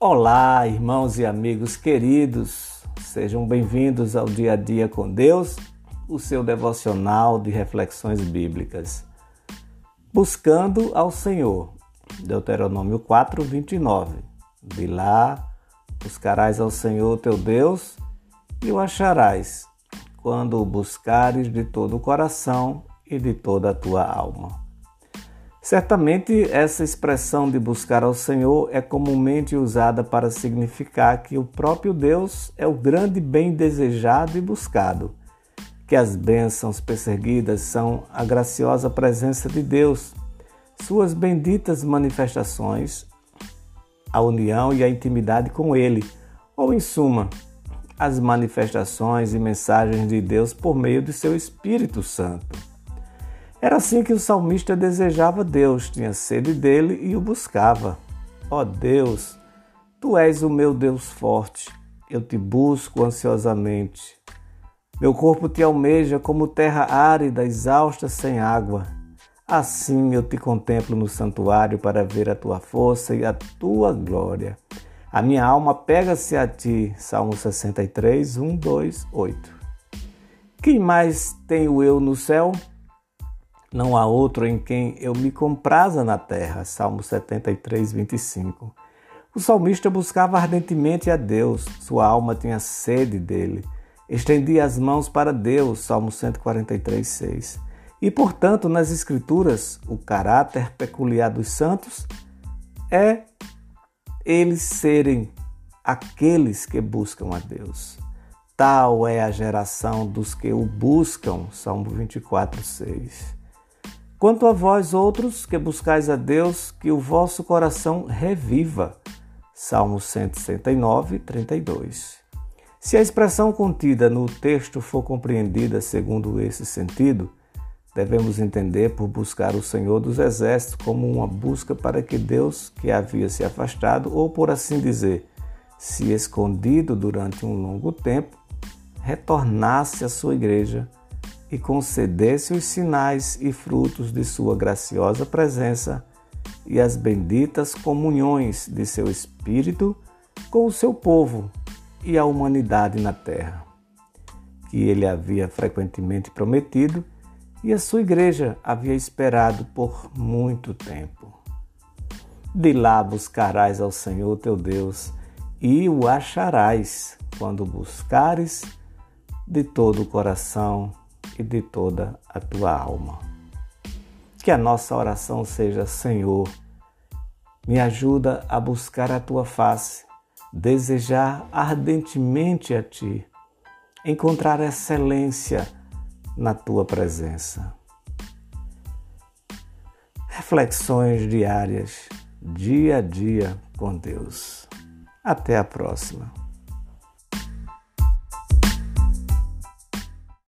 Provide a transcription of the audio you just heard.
Olá, irmãos e amigos queridos, sejam bem-vindos ao Dia a Dia com Deus, o seu devocional de reflexões bíblicas. Buscando ao Senhor, Deuteronômio 4, 29. De lá buscarás ao Senhor teu Deus e o acharás, quando o buscares de todo o coração e de toda a tua alma. Certamente, essa expressão de buscar ao Senhor é comumente usada para significar que o próprio Deus é o grande bem desejado e buscado, que as bênçãos perseguidas são a graciosa presença de Deus, suas benditas manifestações, a união e a intimidade com Ele, ou, em suma, as manifestações e mensagens de Deus por meio de seu Espírito Santo. Era assim que o salmista desejava Deus, tinha sede dele e o buscava. Ó oh Deus, tu és o meu Deus forte, eu te busco ansiosamente. Meu corpo te almeja como terra árida, exausta sem água. Assim eu te contemplo no santuário para ver a tua força e a tua glória. A minha alma pega-se a ti. Salmo 63, 1, 2, 8. Quem mais tenho eu no céu? Não há outro em quem eu me compraza na terra. Salmo 73, 25. O salmista buscava ardentemente a Deus, sua alma tinha sede dele. Estendia as mãos para Deus. Salmo 143, 6. E, portanto, nas Escrituras, o caráter peculiar dos santos é eles serem aqueles que buscam a Deus. Tal é a geração dos que o buscam. Salmo 24, 6. Quanto a vós outros que buscais a Deus, que o vosso coração reviva. Salmo 169, 32. Se a expressão contida no texto for compreendida segundo esse sentido, devemos entender por buscar o Senhor dos Exércitos como uma busca para que Deus, que havia se afastado, ou por assim dizer, se escondido durante um longo tempo, retornasse à sua igreja e concedesse os sinais e frutos de sua graciosa presença e as benditas comunhões de seu Espírito com o seu povo e a humanidade na terra, que ele havia frequentemente prometido e a sua igreja havia esperado por muito tempo. De lá buscarás ao Senhor teu Deus e o acharás quando buscares de todo o coração e de toda a tua alma. Que a nossa oração seja: Senhor, me ajuda a buscar a tua face, desejar ardentemente a ti, encontrar excelência na tua presença. Reflexões diárias, dia a dia com Deus. Até a próxima.